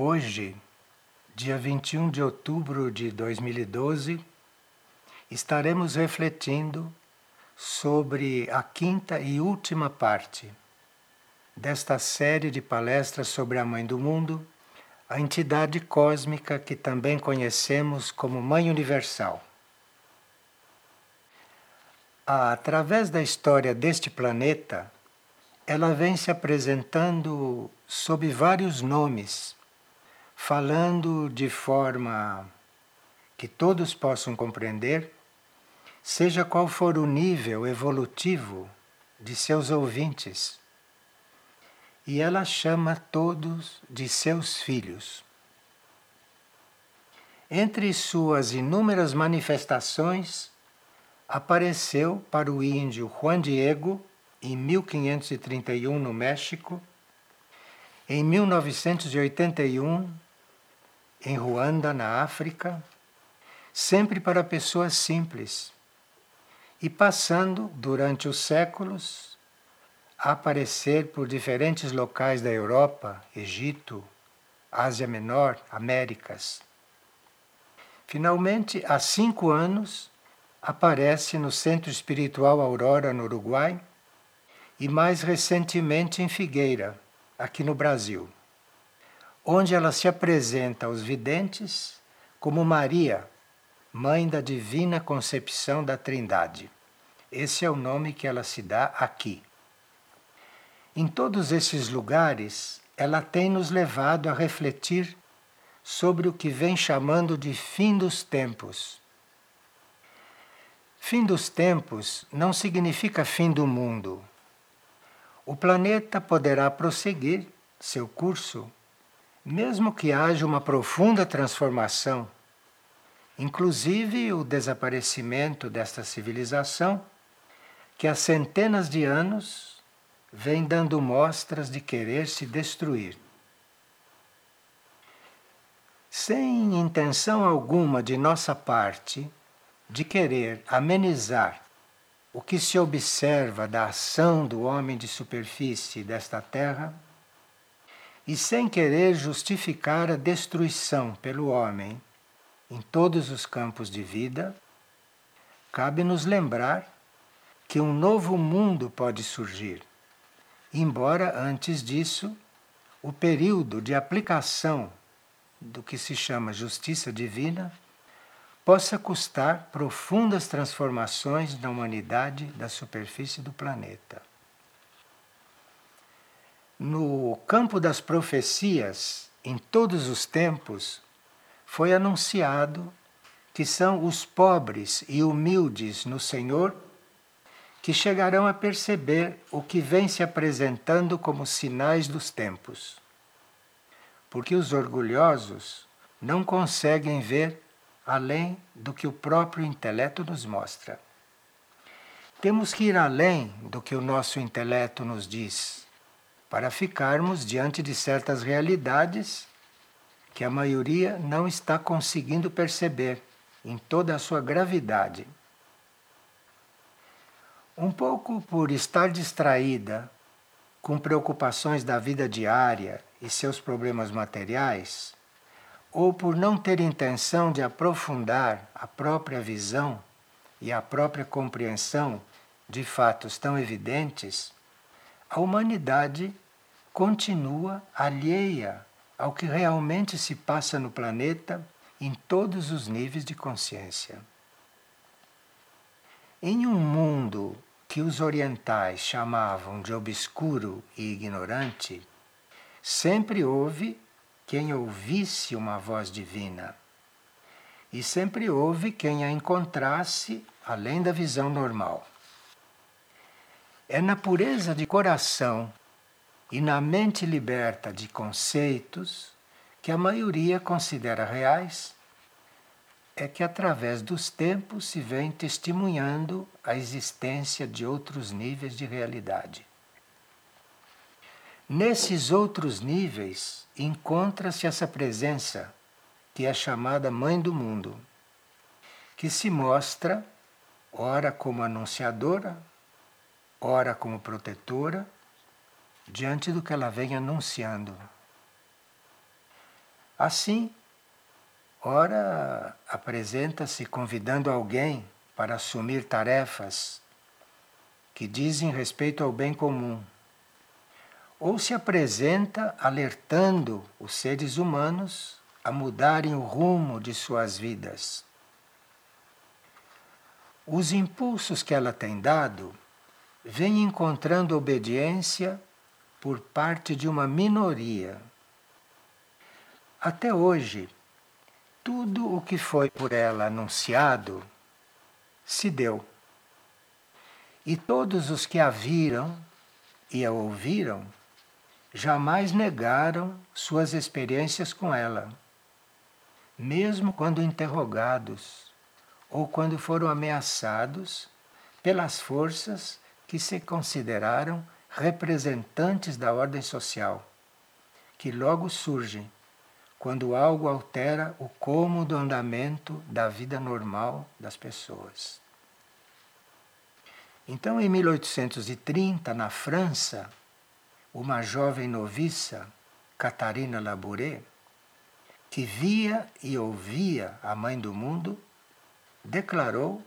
Hoje, dia 21 de outubro de 2012, estaremos refletindo sobre a quinta e última parte desta série de palestras sobre a Mãe do Mundo, a entidade cósmica que também conhecemos como Mãe Universal. Através da história deste planeta, ela vem se apresentando sob vários nomes falando de forma que todos possam compreender, seja qual for o nível evolutivo de seus ouvintes. E ela chama todos de seus filhos. Entre suas inúmeras manifestações, apareceu para o índio Juan Diego em 1531 no México, em 1981 em Ruanda, na África, sempre para pessoas simples, e passando durante os séculos a aparecer por diferentes locais da Europa, Egito, Ásia Menor, Américas. Finalmente, há cinco anos, aparece no Centro Espiritual Aurora, no Uruguai, e mais recentemente em Figueira, aqui no Brasil onde ela se apresenta aos videntes como Maria, mãe da divina concepção da Trindade. Esse é o nome que ela se dá aqui. Em todos esses lugares, ela tem nos levado a refletir sobre o que vem chamando de fim dos tempos. Fim dos tempos não significa fim do mundo. O planeta poderá prosseguir seu curso mesmo que haja uma profunda transformação, inclusive o desaparecimento desta civilização, que há centenas de anos vem dando mostras de querer se destruir. Sem intenção alguma de nossa parte de querer amenizar o que se observa da ação do homem de superfície desta terra, e sem querer justificar a destruição pelo homem em todos os campos de vida, cabe-nos lembrar que um novo mundo pode surgir, embora antes disso o período de aplicação do que se chama justiça divina possa custar profundas transformações na humanidade da superfície do planeta. No campo das profecias, em todos os tempos, foi anunciado que são os pobres e humildes no Senhor que chegarão a perceber o que vem se apresentando como sinais dos tempos. Porque os orgulhosos não conseguem ver além do que o próprio intelecto nos mostra. Temos que ir além do que o nosso intelecto nos diz para ficarmos diante de certas realidades que a maioria não está conseguindo perceber em toda a sua gravidade. Um pouco por estar distraída com preocupações da vida diária e seus problemas materiais, ou por não ter intenção de aprofundar a própria visão e a própria compreensão de fatos tão evidentes, a humanidade continua alheia ao que realmente se passa no planeta em todos os níveis de consciência. Em um mundo que os orientais chamavam de obscuro e ignorante, sempre houve quem ouvisse uma voz divina. E sempre houve quem a encontrasse além da visão normal. É na pureza de coração e na mente liberta de conceitos que a maioria considera reais, é que através dos tempos se vem testemunhando a existência de outros níveis de realidade. Nesses outros níveis encontra-se essa presença, que é chamada Mãe do Mundo, que se mostra, ora como anunciadora, ora como protetora, diante do que ela vem anunciando. Assim, ora apresenta-se convidando alguém para assumir tarefas que dizem respeito ao bem comum, ou se apresenta alertando os seres humanos a mudarem o rumo de suas vidas. Os impulsos que ela tem dado vêm encontrando obediência por parte de uma minoria. Até hoje, tudo o que foi por ela anunciado se deu. E todos os que a viram e a ouviram jamais negaram suas experiências com ela, mesmo quando interrogados ou quando foram ameaçados pelas forças que se consideraram representantes da ordem social, que logo surgem quando algo altera o cômodo andamento da vida normal das pessoas. Então, em 1830, na França, uma jovem noviça, Catarina Labouré, que via e ouvia a Mãe do Mundo, declarou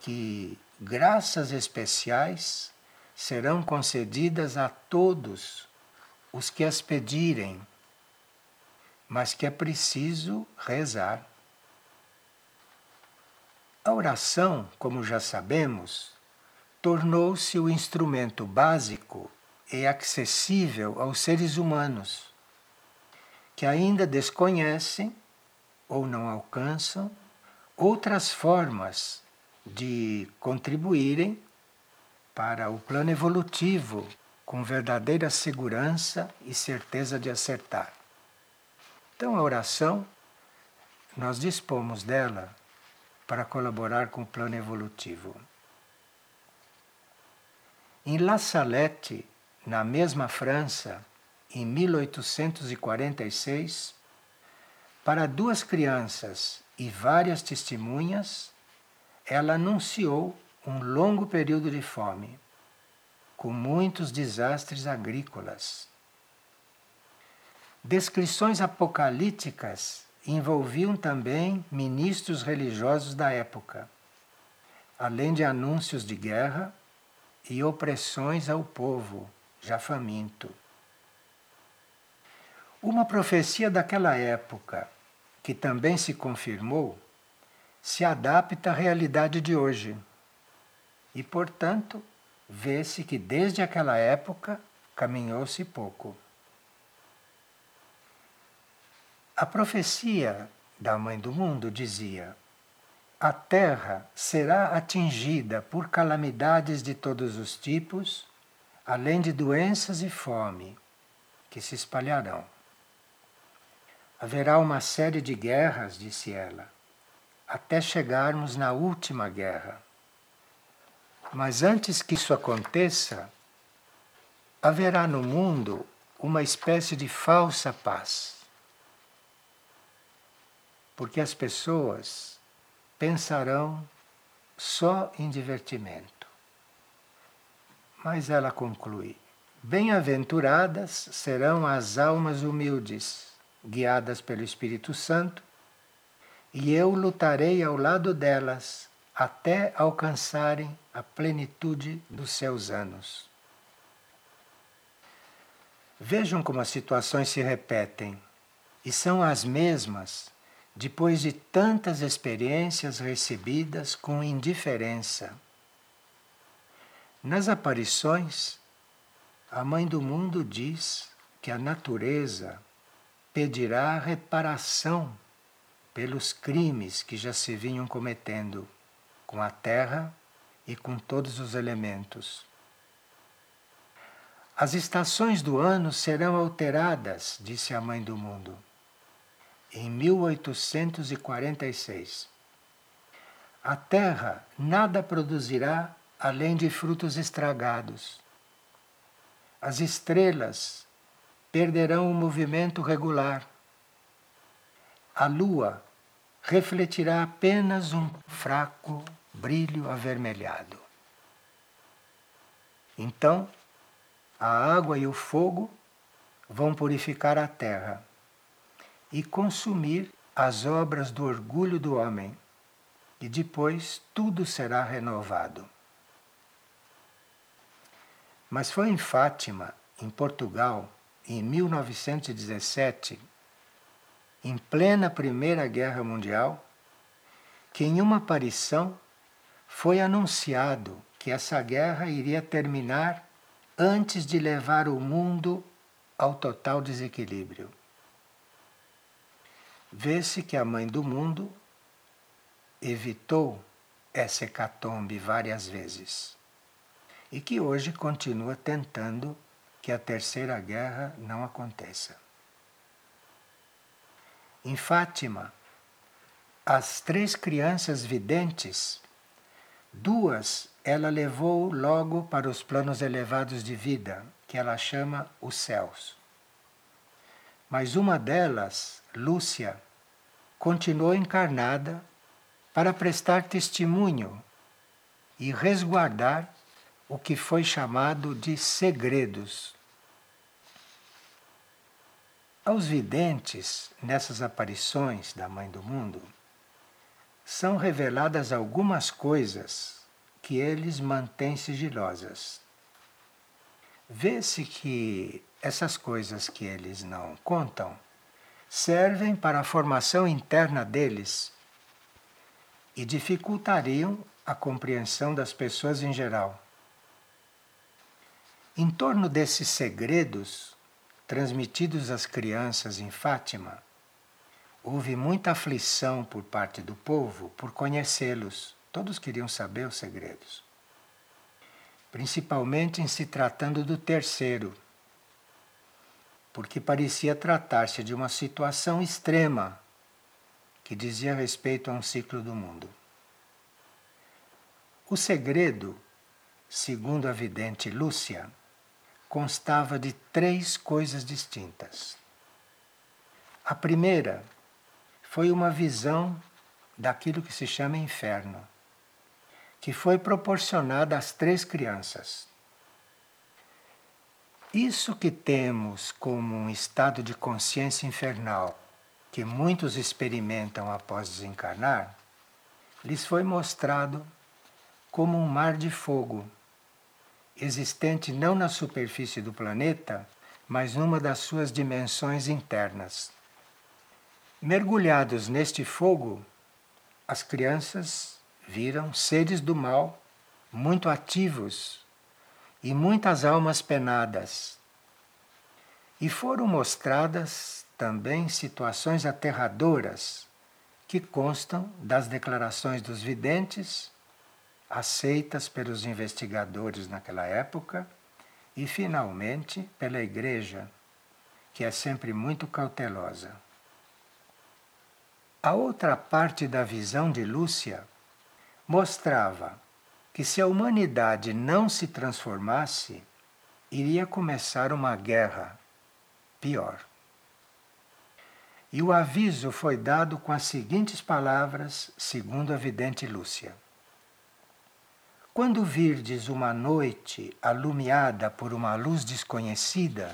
que graças especiais serão concedidas a todos os que as pedirem, mas que é preciso rezar. A oração, como já sabemos, tornou-se o instrumento básico e acessível aos seres humanos, que ainda desconhecem ou não alcançam outras formas de contribuírem para o plano evolutivo com verdadeira segurança e certeza de acertar. Então, a oração, nós dispomos dela para colaborar com o plano evolutivo. Em La Salette, na mesma França, em 1846, para duas crianças e várias testemunhas, ela anunciou um longo período de fome, com muitos desastres agrícolas. Descrições apocalípticas envolviam também ministros religiosos da época, além de anúncios de guerra e opressões ao povo já faminto. Uma profecia daquela época, que também se confirmou, se adapta à realidade de hoje. E, portanto, vê-se que desde aquela época caminhou-se pouco. A profecia da Mãe do Mundo dizia: a terra será atingida por calamidades de todos os tipos, além de doenças e fome que se espalharão. Haverá uma série de guerras, disse ela, até chegarmos na última guerra. Mas antes que isso aconteça, haverá no mundo uma espécie de falsa paz. Porque as pessoas pensarão só em divertimento. Mas ela conclui: Bem-aventuradas serão as almas humildes, guiadas pelo Espírito Santo, e eu lutarei ao lado delas até alcançarem a plenitude dos seus anos. Vejam como as situações se repetem e são as mesmas depois de tantas experiências recebidas com indiferença. Nas aparições, a Mãe do Mundo diz que a natureza pedirá reparação pelos crimes que já se vinham cometendo com a terra e com todos os elementos. As estações do ano serão alteradas, disse a Mãe do Mundo em 1846. A terra nada produzirá além de frutos estragados. As estrelas perderão o movimento regular. A lua refletirá apenas um fraco brilho avermelhado. Então, a água e o fogo vão purificar a terra e consumir as obras do orgulho do homem, e depois tudo será renovado. Mas foi em Fátima, em Portugal, em 1917, em plena Primeira Guerra Mundial, que em uma aparição foi anunciado que essa guerra iria terminar antes de levar o mundo ao total desequilíbrio. Vê-se que a mãe do mundo evitou essa hecatombe várias vezes e que hoje continua tentando que a terceira guerra não aconteça. Em Fátima, as três crianças videntes, duas ela levou logo para os planos elevados de vida, que ela chama os céus. Mas uma delas, Lúcia, continuou encarnada para prestar testemunho e resguardar o que foi chamado de segredos. Aos videntes, nessas aparições da Mãe do Mundo, são reveladas algumas coisas que eles mantêm sigilosas. Vê-se que essas coisas que eles não contam servem para a formação interna deles e dificultariam a compreensão das pessoas em geral. Em torno desses segredos transmitidos às crianças em Fátima, houve muita aflição por parte do povo por conhecê-los. Todos queriam saber os segredos. Principalmente em se tratando do terceiro, porque parecia tratar-se de uma situação extrema que dizia respeito a um ciclo do mundo. O segredo, segundo a vidente Lúcia, constava de três coisas distintas. A primeira foi uma visão daquilo que se chama inferno, que foi proporcionada às três crianças. Isso que temos como um estado de consciência infernal que muitos experimentam após desencarnar, lhes foi mostrado como um mar de fogo, existente não na superfície do planeta, mas numa das suas dimensões internas. Mergulhados neste fogo, as crianças viram seres do mal muito ativos e muitas almas penadas. E foram mostradas também situações aterradoras que constam das declarações dos videntes, aceitas pelos investigadores naquela época, e finalmente pela Igreja, que é sempre muito cautelosa. A outra parte da visão de Lúcia mostrava que se a humanidade não se transformasse, iria começar uma guerra pior. E o aviso foi dado com as seguintes palavras, segundo a vidente Lúcia. Quando virdes uma noite alumiada por uma luz desconhecida,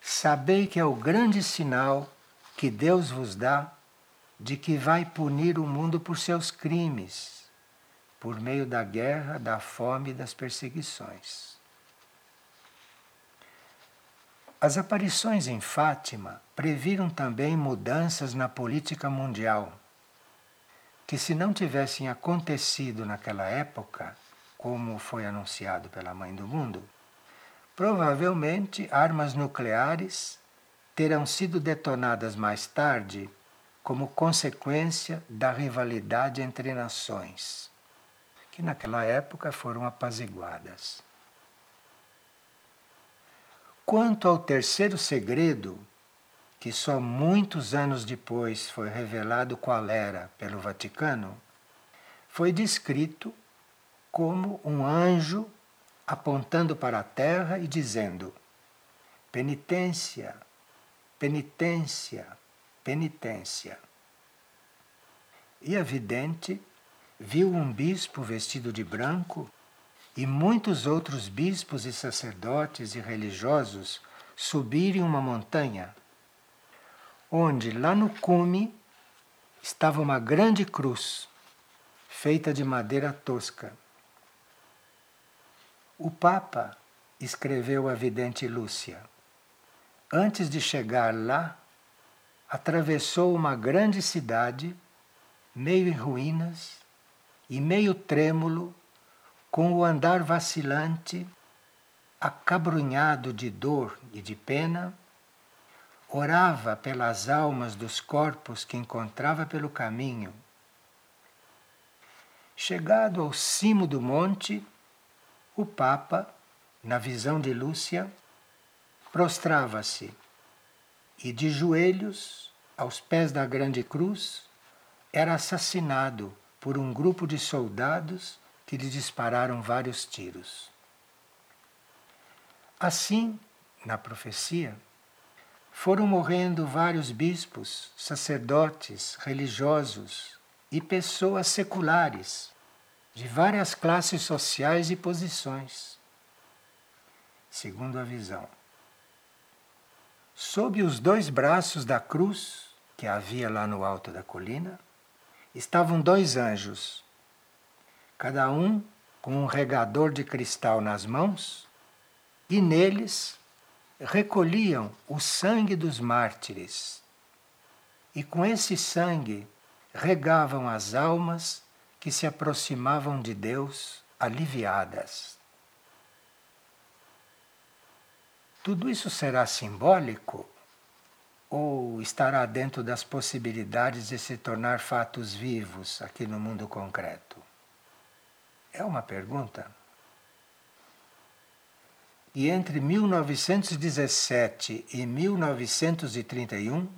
sabei que é o grande sinal que Deus vos dá de que vai punir o mundo por seus crimes, por meio da guerra, da fome e das perseguições. As aparições em Fátima previram também mudanças na política mundial, que, se não tivessem acontecido naquela época, como foi anunciado pela Mãe do Mundo, provavelmente armas nucleares terão sido detonadas mais tarde como consequência da rivalidade entre nações, que naquela época foram apaziguadas. Quanto ao terceiro segredo, que só muitos anos depois foi revelado qual era pelo Vaticano, foi descrito como um anjo apontando para a terra e dizendo: penitência, penitência, penitência. E a vidente viu um bispo vestido de branco e muitos outros bispos e sacerdotes e religiosos subirem uma montanha. Onde lá no cume estava uma grande cruz feita de madeira tosca. O Papa escreveu a vidente Lúcia. Antes de chegar lá, atravessou uma grande cidade, meio em ruínas e meio trêmulo, com o andar vacilante, acabrunhado de dor e de pena, orava pelas almas dos corpos que encontrava pelo caminho. Chegado ao cimo do monte, o Papa, na visão de Lúcia, prostrava-se e, de joelhos aos pés da grande cruz, era assassinado por um grupo de soldados que lhe dispararam vários tiros. Assim, na profecia, foram morrendo vários bispos, sacerdotes, religiosos e pessoas seculares de várias classes sociais e posições, segundo a visão. Sob os dois braços da cruz que havia lá no alto da colina, estavam dois anjos, cada um com um regador de cristal nas mãos, e neles recolhiam o sangue dos mártires. E com esse sangue regavam as almas que se aproximavam de Deus aliviadas. Tudo isso será simbólico ou estará dentro das possibilidades de se tornar fatos vivos aqui no mundo concreto? É uma pergunta. E entre 1917 e 1931,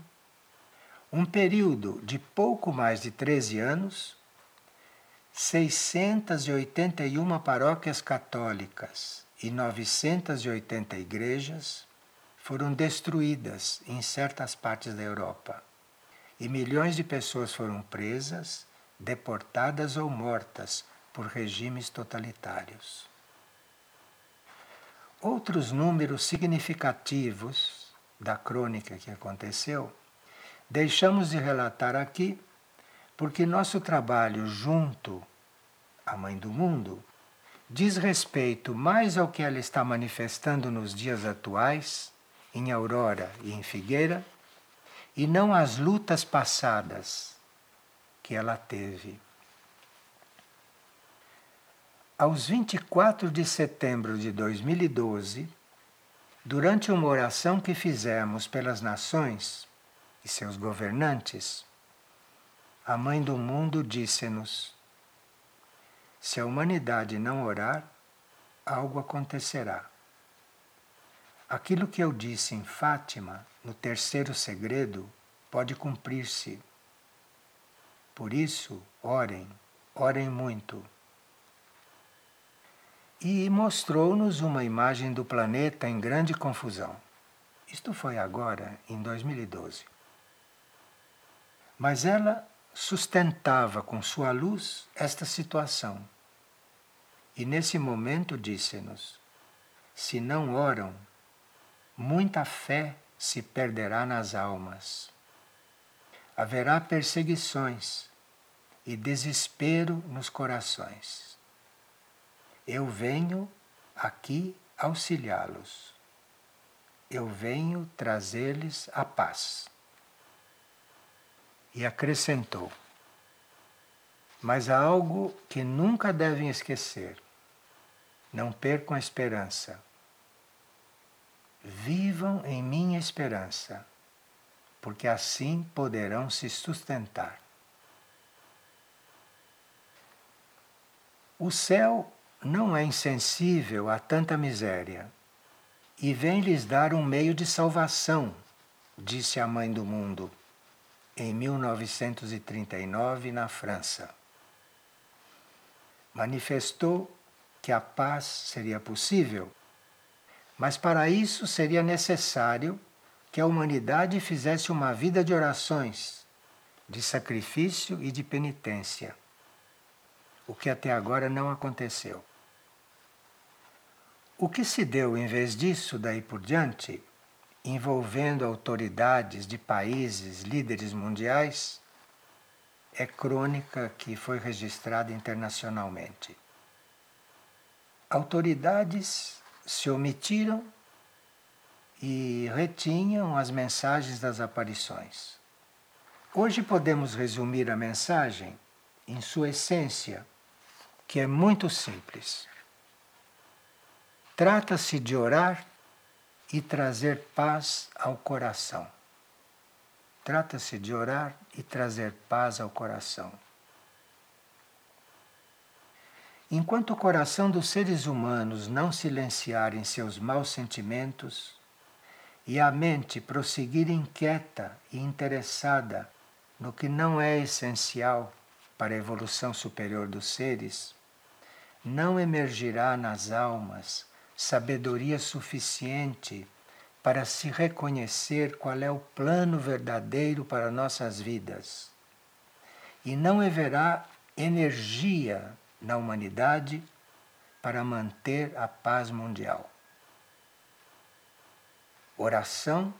um período de pouco mais de 13 anos, 681 paróquias católicas e 980 igrejas foram destruídas em certas partes da Europa. E milhões de pessoas foram presas, deportadas ou mortas por regimes totalitários. Outros números significativos da crônica que aconteceu deixamos de relatar aqui porque nosso trabalho junto à Mãe do Mundo diz respeito mais ao que ela está manifestando nos dias atuais, em Aurora e em Figueira, e não às lutas passadas que ela teve. Aos 24 de setembro de 2012, durante uma oração que fizemos pelas nações e seus governantes, a Mãe do Mundo disse-nos: se a humanidade não orar, algo acontecerá. Aquilo que eu disse em Fátima, no terceiro segredo, pode cumprir-se. Por isso, orem, orem muito. E mostrou-nos uma imagem do planeta em grande confusão. Isto foi agora, em 2012. Mas ela sustentava com sua luz esta situação. E nesse momento disse-nos: se não oram, muita fé se perderá nas almas. Haverá perseguições e desespero nos corações. Eu venho aqui auxiliá-los. Eu venho trazer-lhes a paz. E acrescentou: Mas há algo que nunca devem esquecer. Não percam a esperança. Vivam em minha esperança, porque assim poderão se sustentar. O céu não é insensível a tanta miséria e vem lhes dar um meio de salvação, disse a Mãe do Mundo em 1939 na França. Manifestou que a paz seria possível, mas para isso seria necessário que a humanidade fizesse uma vida de orações, de sacrifício e de penitência, o que até agora não aconteceu. O que se deu em vez disso, daí por diante, envolvendo autoridades de países, líderes mundiais, é crônica que foi registrada internacionalmente. Autoridades se omitiram e retinham as mensagens das aparições. Hoje podemos resumir a mensagem em sua essência, que é muito simples. Trata-se de orar e trazer paz ao coração. Trata-se de orar e trazer paz ao coração. Enquanto o coração dos seres humanos não silenciar em seus maus sentimentos e a mente prosseguir inquieta e interessada no que não é essencial para a evolução superior dos seres, não emergirá nas almas sabedoria suficiente para se reconhecer qual é o plano verdadeiro para nossas vidas. E não haverá energia na humanidade para manter a paz mundial. Oração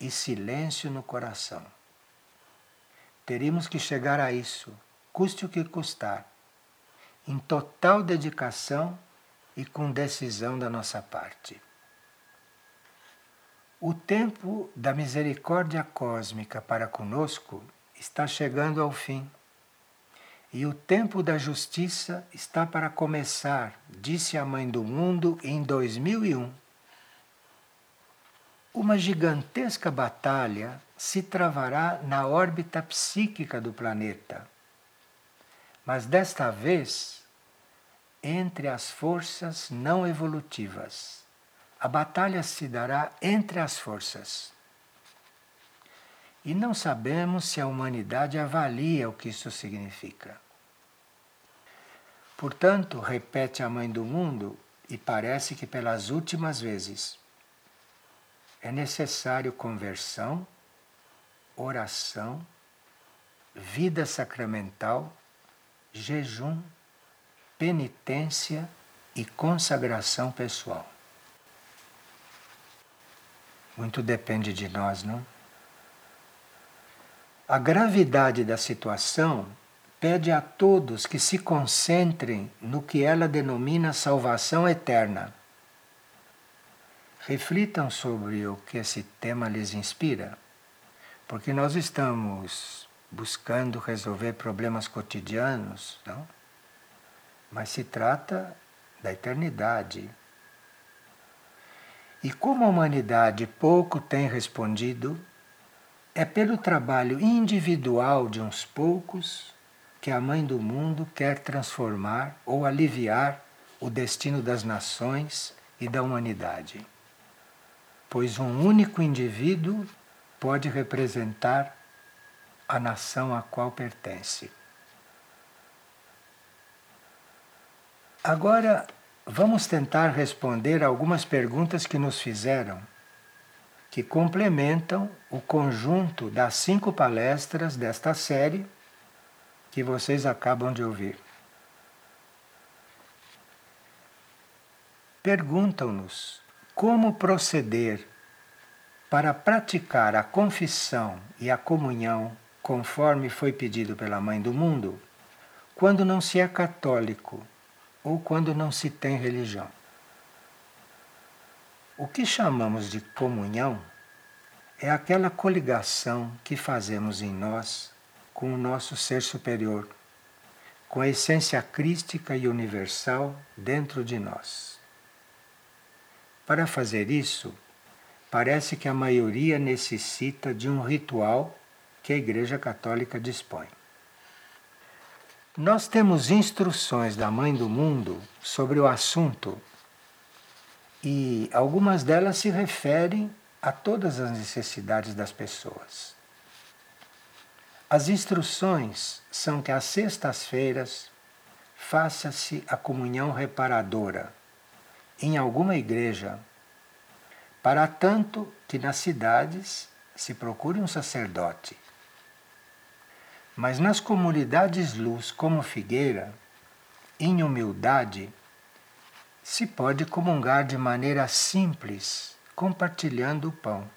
e silêncio no coração. Teríamos que chegar a isso, custe o que custar, em total dedicação e com decisão da nossa parte. O tempo da misericórdia cósmica para conosco está chegando ao fim. E o tempo da justiça está para começar, disse a Mãe do Mundo em 2001. Uma gigantesca batalha se travará na órbita psíquica do planeta. Mas desta vez entre as forças não evolutivas. A batalha se dará entre as forças. E não sabemos se a humanidade avalia o que isso significa. Portanto, repete a Mãe do Mundo, e parece que pelas últimas vezes, é necessário conversão, oração, vida sacramental, jejum penitência e consagração pessoal. Muito depende de nós, não? A gravidade da situação pede a todos que se concentrem no que ela denomina salvação eterna. Reflitam sobre o que esse tema lhes inspira, porque nós estamos buscando resolver problemas cotidianos, não? Mas se trata da eternidade. E como a humanidade pouco tem respondido, é pelo trabalho individual de uns poucos que a Mãe do Mundo quer transformar ou aliviar o destino das nações e da humanidade. Pois um único indivíduo pode representar a nação a qual pertence. Agora, vamos tentar responder algumas perguntas que nos fizeram, que complementam o conjunto das cinco palestras desta série que vocês acabam de ouvir. Perguntam-nos como proceder para praticar a confissão e a comunhão conforme foi pedido pela Mãe do Mundo, quando não se é católico ou quando não se tem religião. O que chamamos de comunhão é aquela coligação que fazemos em nós com o nosso ser superior, com a essência crística e universal dentro de nós. Para fazer isso, parece que a maioria necessita de um ritual que a Igreja Católica dispõe. Nós temos instruções da Mãe do Mundo sobre o assunto e algumas delas se referem a todas as necessidades das pessoas. As instruções são que às sextas-feiras faça-se a comunhão reparadora em alguma igreja, para tanto que nas cidades se procure um sacerdote mas nas comunidades luz como Figueira, em humildade, se pode comungar de maneira simples compartilhando o pão.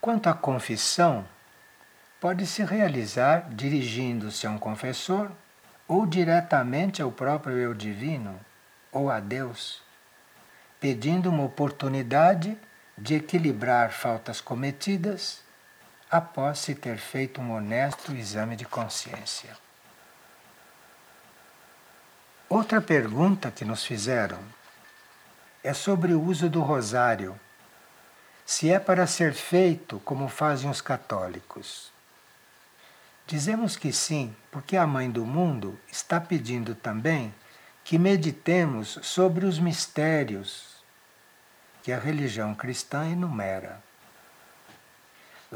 Quanto à confissão, pode se realizar dirigindo-se a um confessor ou diretamente ao próprio eu divino ou a Deus, pedindo uma oportunidade de equilibrar faltas cometidas após se ter feito um honesto exame de consciência. Outra pergunta que nos fizeram é sobre o uso do rosário. Se é para ser feito como fazem os católicos. Dizemos que sim, porque a Mãe do Mundo está pedindo também que meditemos sobre os mistérios que a religião cristã enumera.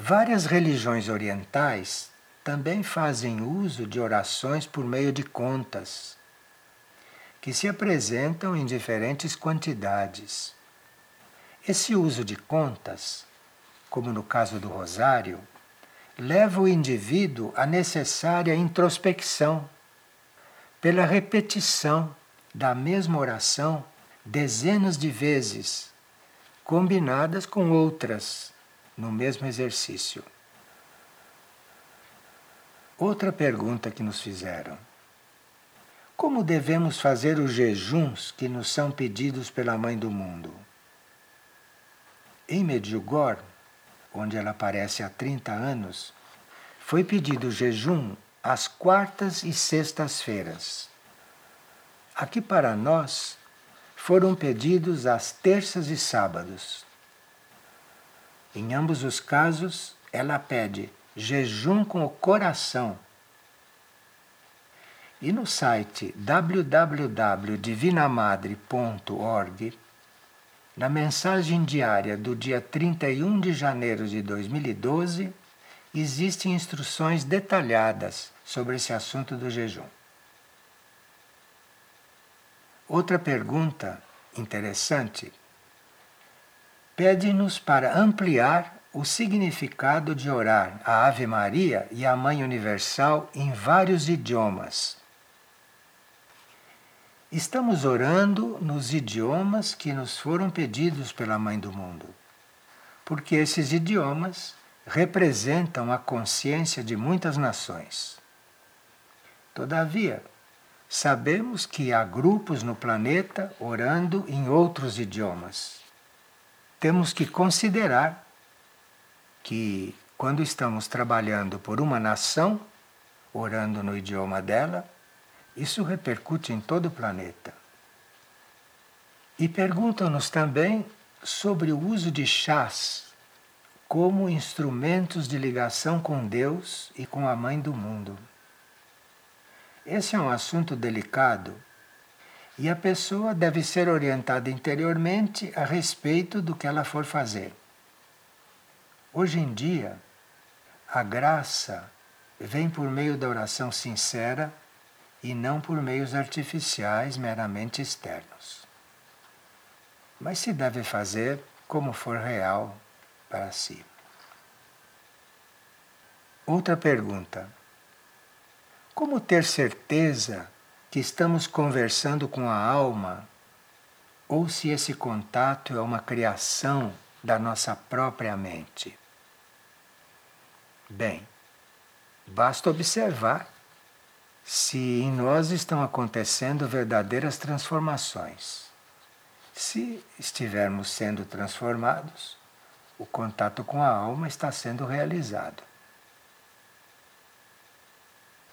Várias religiões orientais também fazem uso de orações por meio de contas, que se apresentam em diferentes quantidades. Esse uso de contas, como no caso do rosário, leva o indivíduo à necessária introspecção, pela repetição da mesma oração dezenas de vezes, combinadas com outras no mesmo exercício. Outra pergunta que nos fizeram: Como devemos fazer os jejuns que nos são pedidos pela Mãe do Mundo? Em Medjugorje, onde ela aparece há 30 anos, foi pedido jejum às quartas e sextas-feiras. Aqui para nós foram pedidos às terças e sábados. Em ambos os casos, ela pede jejum com o coração. E no site www.divinamadre.org, na mensagem diária do dia 31 de janeiro de 2012, existem instruções detalhadas sobre esse assunto do jejum. Outra pergunta interessante pede-nos para ampliar o significado de orar a Ave Maria e a Mãe Universal em vários idiomas. Estamos orando nos idiomas que nos foram pedidos pela Mãe do Mundo, porque esses idiomas representam a consciência de muitas nações. Todavia, sabemos que há grupos no planeta orando em outros idiomas temos que considerar que quando estamos trabalhando por uma nação, orando no idioma dela, isso repercute em todo o planeta. E perguntam-nos também sobre o uso de chás como instrumentos de ligação com Deus e com a Mãe do Mundo. Esse é um assunto delicado e a pessoa deve ser orientada interiormente a respeito do que ela for fazer. Hoje em dia, a graça vem por meio da oração sincera e não por meios artificiais meramente externos. Mas se deve fazer como for real para si. Outra pergunta: Como ter certeza que estamos conversando com a alma ou se esse contato é uma criação da nossa própria mente. Bem, basta observar se em nós estão acontecendo verdadeiras transformações. Se estivermos sendo transformados, o contato com a alma está sendo realizado.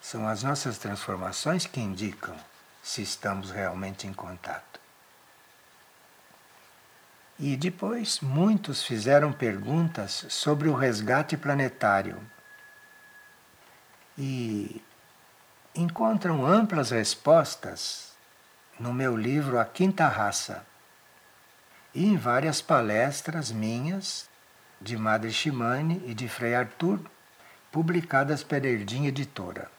São as nossas transformações que indicam se estamos realmente em contato. E depois muitos fizeram perguntas sobre o resgate planetário. E encontram amplas respostas no meu livro A Quinta Raça e em várias palestras minhas, de Madre Shimane e de Frei Arthur, publicadas pela Erdim Editora.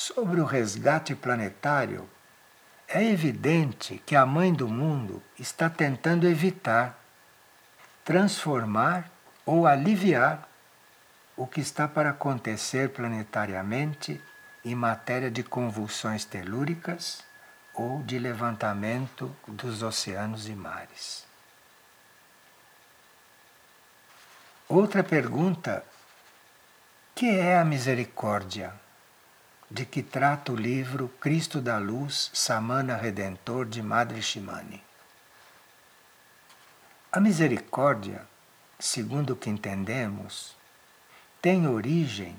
Sobre o resgate planetário, é evidente que a Mãe do Mundo está tentando evitar, transformar ou aliviar o que está para acontecer planetariamente em matéria de convulsões telúricas ou de levantamento dos oceanos e mares. Outra pergunta: que é a misericórdia? De que trata o livro Cristo da Luz, Samana Redentor de Madre Shimani? A misericórdia, segundo o que entendemos, tem origem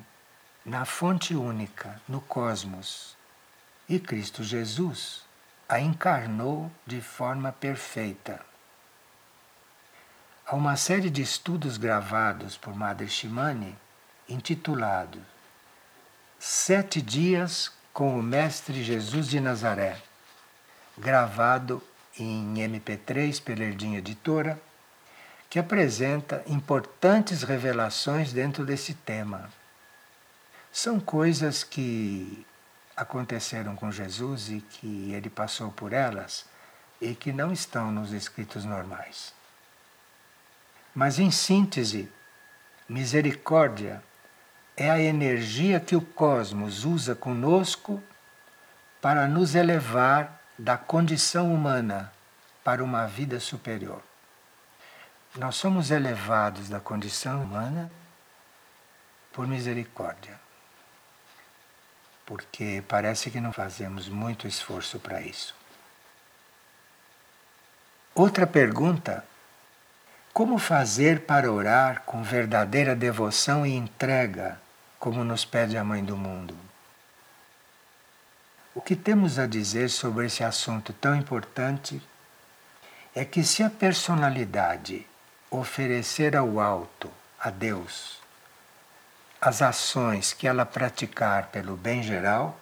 na fonte única, no cosmos. E Cristo Jesus a encarnou de forma perfeita. Há uma série de estudos gravados por Madre Shimani intitulados Sete Dias com o Mestre Jesus de Nazaré, gravado em MP3 pela Erdim Editora, que apresenta importantes revelações dentro desse tema. São coisas que aconteceram com Jesus e que ele passou por elas e que não estão nos escritos normais. Mas, em síntese, misericórdia é a energia que o cosmos usa conosco para nos elevar da condição humana para uma vida superior. Nós somos elevados da condição humana por misericórdia porque parece que não fazemos muito esforço para isso. Outra pergunta: como fazer para orar com verdadeira devoção e entrega, como nos pede a Mãe do Mundo? O que temos a dizer sobre esse assunto tão importante é que se a personalidade oferecer ao alto, a Deus, as ações que ela praticar pelo bem geral,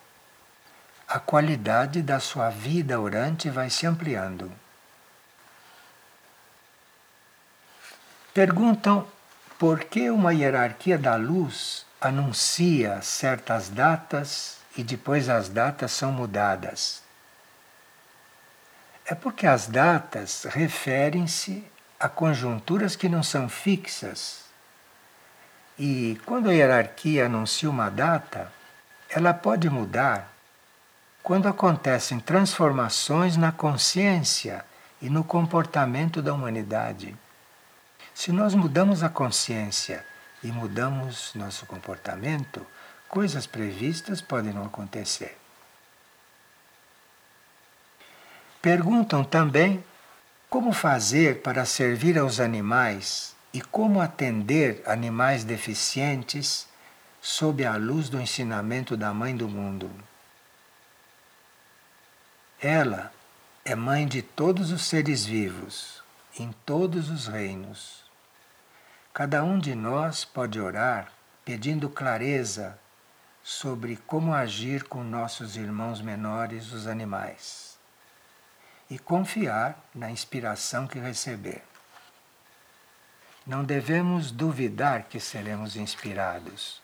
a qualidade da sua vida orante vai se ampliando. Perguntam por que uma hierarquia da luz anuncia certas datas e depois as datas são mudadas. É porque as datas referem-se a conjunturas que não são fixas e quando a hierarquia anuncia uma data, ela pode mudar quando acontecem transformações na consciência e no comportamento da humanidade. Se nós mudamos a consciência e mudamos nosso comportamento, coisas previstas podem não acontecer. Perguntam também como fazer para servir aos animais e como atender animais deficientes sob a luz do ensinamento da Mãe do Mundo. Ela é mãe de todos os seres vivos, em todos os reinos. Cada um de nós pode orar pedindo clareza sobre como agir com nossos irmãos menores, os animais, e confiar na inspiração que receber. Não devemos duvidar que seremos inspirados.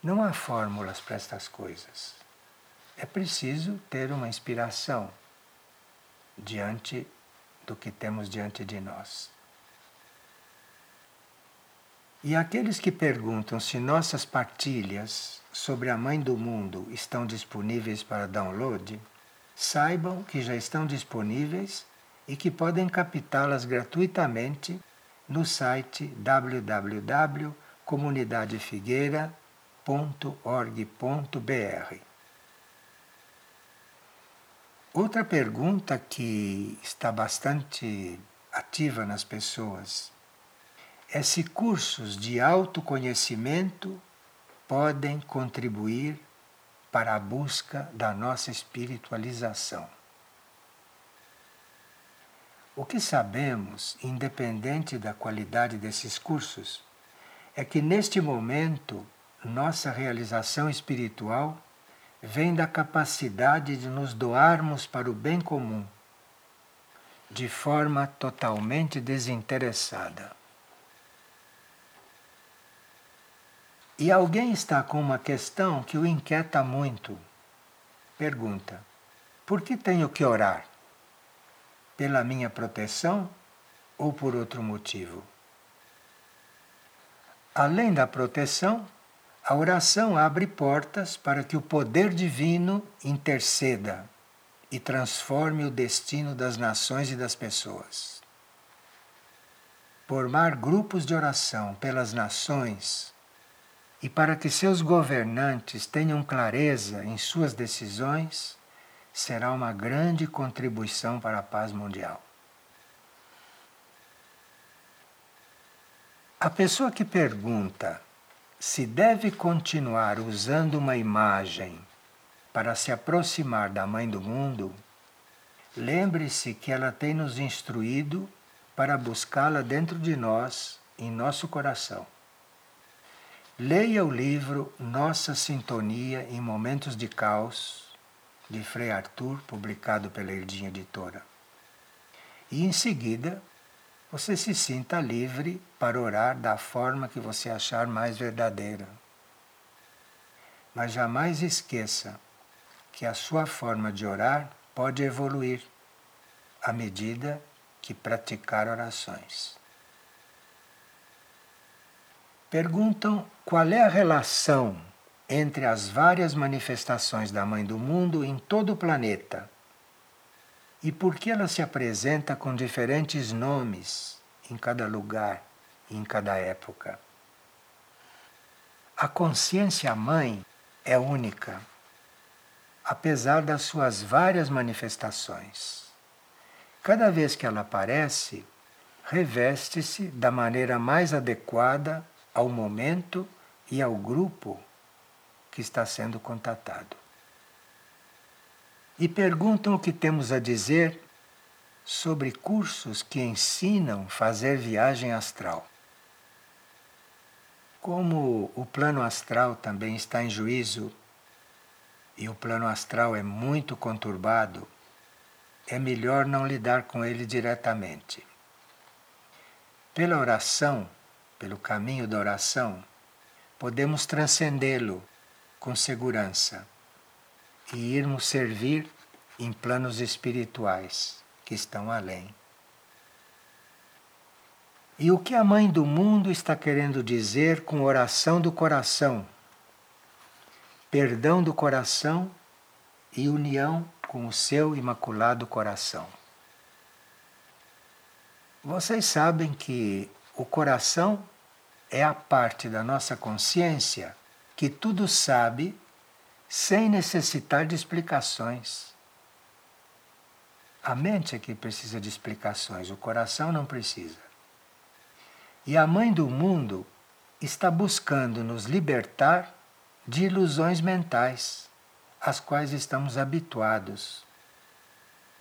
Não há fórmulas para estas coisas. É preciso ter uma inspiração diante do que temos diante de nós. E aqueles que perguntam se nossas partilhas sobre a Mãe do Mundo estão disponíveis para download, saibam que já estão disponíveis e que podem captá-las gratuitamente no site www.comunidadefigueira.org.br. Outra pergunta que está bastante ativa nas pessoas é se cursos de autoconhecimento podem contribuir para a busca da nossa espiritualização. O que sabemos, independente da qualidade desses cursos, é que neste momento nossa realização espiritual vem da capacidade de nos doarmos para o bem comum, de forma totalmente desinteressada. E alguém está com uma questão que o inquieta muito. Pergunta: por que tenho que orar? pela minha proteção ou por outro motivo? Além da proteção, a oração abre portas para que o poder divino interceda e transforme o destino das nações e das pessoas. Formar grupos de oração pelas nações e para que seus governantes tenham clareza em suas decisões será uma grande contribuição para a paz mundial. A pessoa que pergunta se deve continuar usando uma imagem para se aproximar da Mãe do Mundo, lembre-se que ela tem nos instruído para buscá-la dentro de nós, em nosso coração. Leia o livro Nossa Sintonia em Momentos de Caos, de Frei Arthur, publicado pela Erdinha Editora. E em seguida, você se sinta livre para orar da forma que você achar mais verdadeira. Mas jamais esqueça que a sua forma de orar pode evoluir à medida que praticar orações. Perguntam qual é a relação entre as várias manifestações da Mãe do Mundo em todo o planeta e por que ela se apresenta com diferentes nomes em cada lugar e em cada época? A consciência mãe é única, apesar das suas várias manifestações. Cada vez que ela aparece, reveste-se da maneira mais adequada ao momento e ao grupo que está sendo contatado e perguntam o que temos a dizer sobre cursos que ensinam fazer viagem astral. Como o plano astral também está em juízo e o plano astral é muito conturbado, é melhor não lidar com ele diretamente. Pela oração, pelo caminho da oração, podemos transcendê-lo com segurança e irmos servir em planos espirituais que estão além. E o que a Mãe do Mundo está querendo dizer com oração do coração? Perdão do coração e união com o seu imaculado coração. Vocês sabem que o coração é a parte da nossa consciência que tudo sabe sem necessitar de explicações. A mente é que precisa de explicações, o coração não precisa. E a mãe do mundo está buscando nos libertar de ilusões mentais, às quais estamos habituados.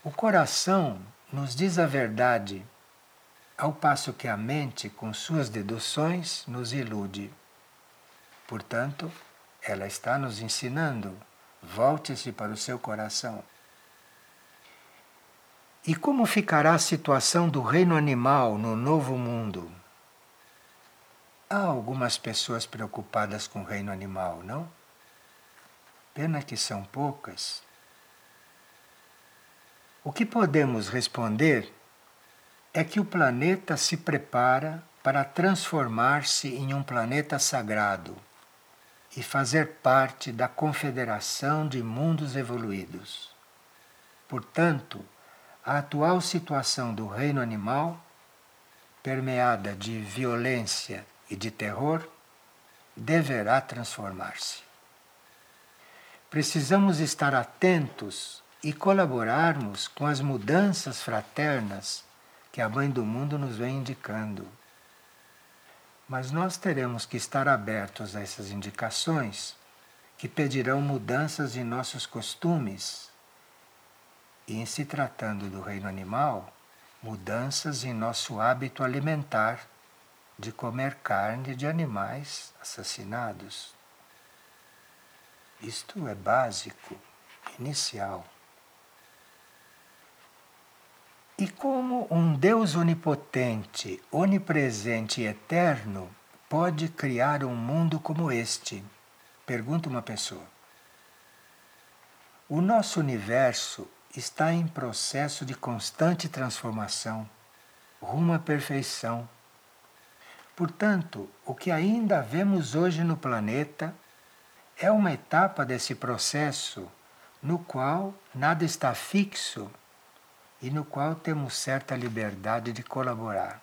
O coração nos diz a verdade, ao passo que a mente, com suas deduções, nos ilude. Portanto, ela está nos ensinando. Volte-se para o seu coração. E como ficará a situação do reino animal no novo mundo? Há algumas pessoas preocupadas com o reino animal, não? Pena que são poucas. O que podemos responder é que o planeta se prepara para transformar-se em um planeta sagrado e fazer parte da confederação de mundos evoluídos. Portanto, a atual situação do reino animal, permeada de violência e de terror, deverá transformar-se. Precisamos estar atentos e colaborarmos com as mudanças fraternas que a Mãe do Mundo nos vem indicando. Mas nós teremos que estar abertos a essas indicações que pedirão mudanças em nossos costumes e, em se tratando do reino animal, mudanças em nosso hábito alimentar de comer carne de animais assassinados. Isto é básico, inicial. E como um Deus onipotente, onipresente e eterno pode criar um mundo como este? Pergunta uma pessoa. O nosso universo está em processo de constante transformação, rumo à perfeição. Portanto, o que ainda vemos hoje no planeta é uma etapa desse processo no qual nada está fixo e no qual temos certa liberdade de colaborar.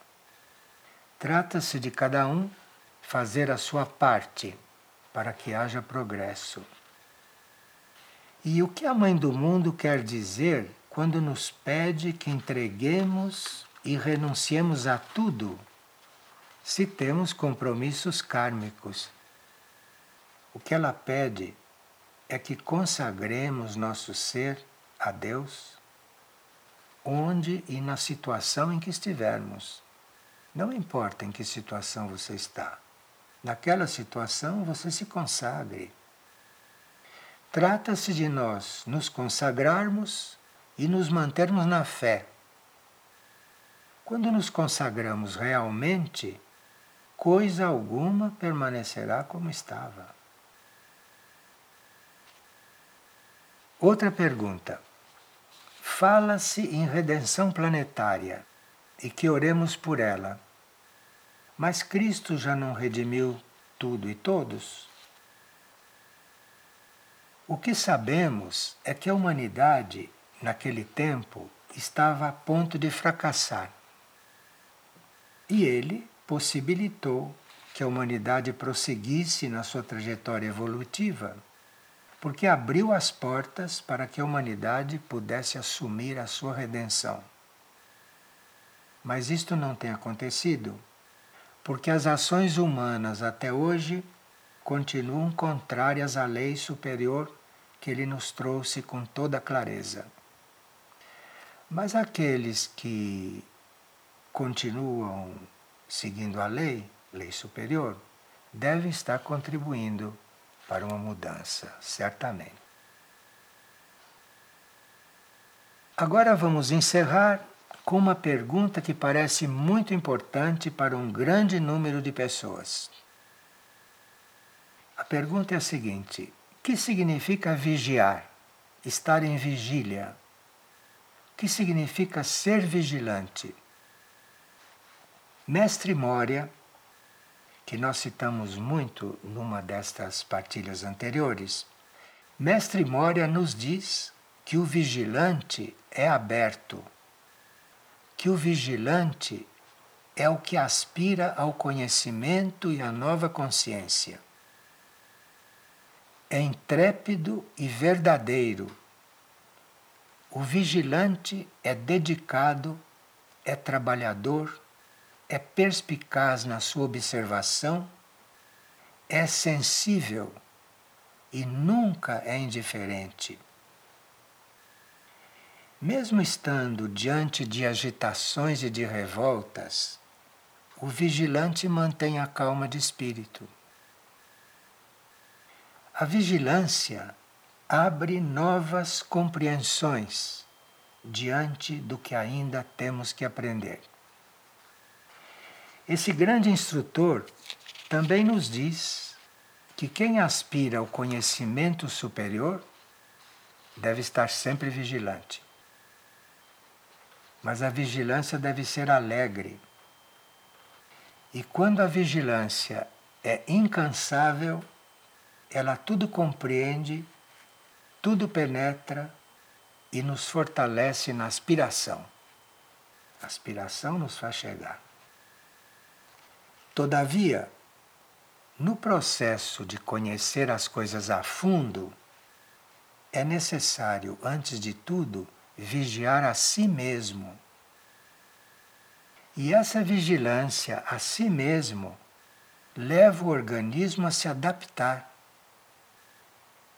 Trata-se de cada um fazer a sua parte para que haja progresso. E o que a Mãe do Mundo quer dizer quando nos pede que entreguemos e renunciemos a tudo se temos compromissos kármicos? O que ela pede é que consagremos nosso ser a Deus, onde e na situação em que estivermos. Não importa em que situação você está. Naquela situação você se consagre. Trata-se de nós nos consagrarmos e nos mantermos na fé. Quando nos consagramos realmente, coisa alguma permanecerá como estava. Outra pergunta. Fala-se em redenção planetária e que oremos por ela. Mas Cristo já não redimiu tudo e todos? O que sabemos é que a humanidade, naquele tempo, estava a ponto de fracassar. E ele possibilitou que a humanidade prosseguisse na sua trajetória evolutiva, porque abriu as portas para que a humanidade pudesse assumir a sua redenção. Mas isto não tem acontecido, porque as ações humanas até hoje continuam contrárias à lei superior que ele nos trouxe com toda clareza. Mas aqueles que continuam seguindo a lei, lei superior, devem estar contribuindo para uma mudança, certamente. Agora vamos encerrar com uma pergunta que parece muito importante para um grande número de pessoas. A pergunta é a seguinte: que significa vigiar, estar em vigília? O que significa ser vigilante? Mestre Moria, que nós citamos muito numa destas partilhas anteriores, Mestre Moria nos diz que o vigilante é aberto, que o vigilante é o que aspira ao conhecimento e à nova consciência é intrépido e verdadeiro. O vigilante é dedicado, é trabalhador, é perspicaz na sua observação, é sensível e nunca é indiferente. Mesmo estando diante de agitações e de revoltas, o vigilante mantém a calma de espírito. A vigilância abre novas compreensões diante do que ainda temos que aprender. Esse grande instrutor também nos diz que quem aspira ao conhecimento superior deve estar sempre vigilante. Mas a vigilância deve ser alegre. E quando a vigilância é incansável, ela tudo compreende, tudo penetra e nos fortalece na aspiração. A aspiração nos faz chegar. Todavia, no processo de conhecer as coisas a fundo, é necessário, antes de tudo, vigiar a si mesmo. E essa vigilância a si mesmo leva o organismo a se adaptar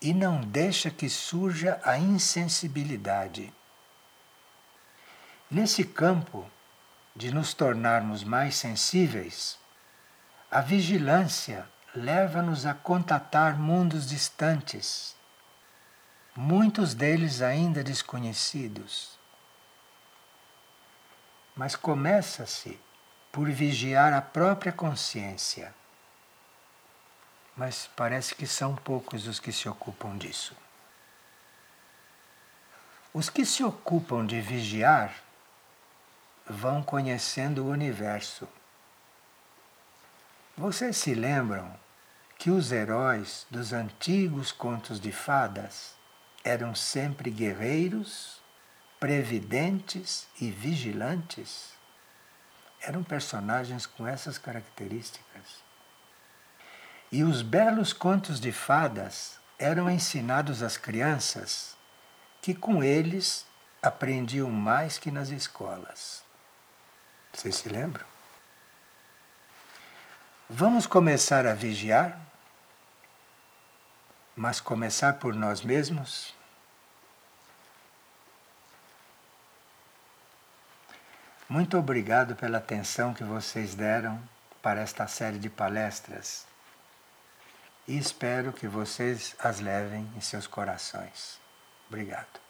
e não deixa que surja a insensibilidade. Nesse campo de nos tornarmos mais sensíveis, a vigilância leva-nos a contatar mundos distantes, muitos deles ainda desconhecidos. Mas começa-se por vigiar a própria consciência mas parece que são poucos os que se ocupam disso. Os que se ocupam de vigiar vão conhecendo o universo. Vocês se lembram que os heróis dos antigos contos de fadas eram sempre guerreiros, previdentes e vigilantes. Eram personagens com essas características. E os belos contos de fadas eram ensinados às crianças que com eles aprendiam mais que nas escolas. Vocês se lembram? Vamos começar a vigiar, mas começar por nós mesmos? Muito obrigado pela atenção que vocês deram para esta série de palestras e espero que vocês as levem em seus corações. Obrigado.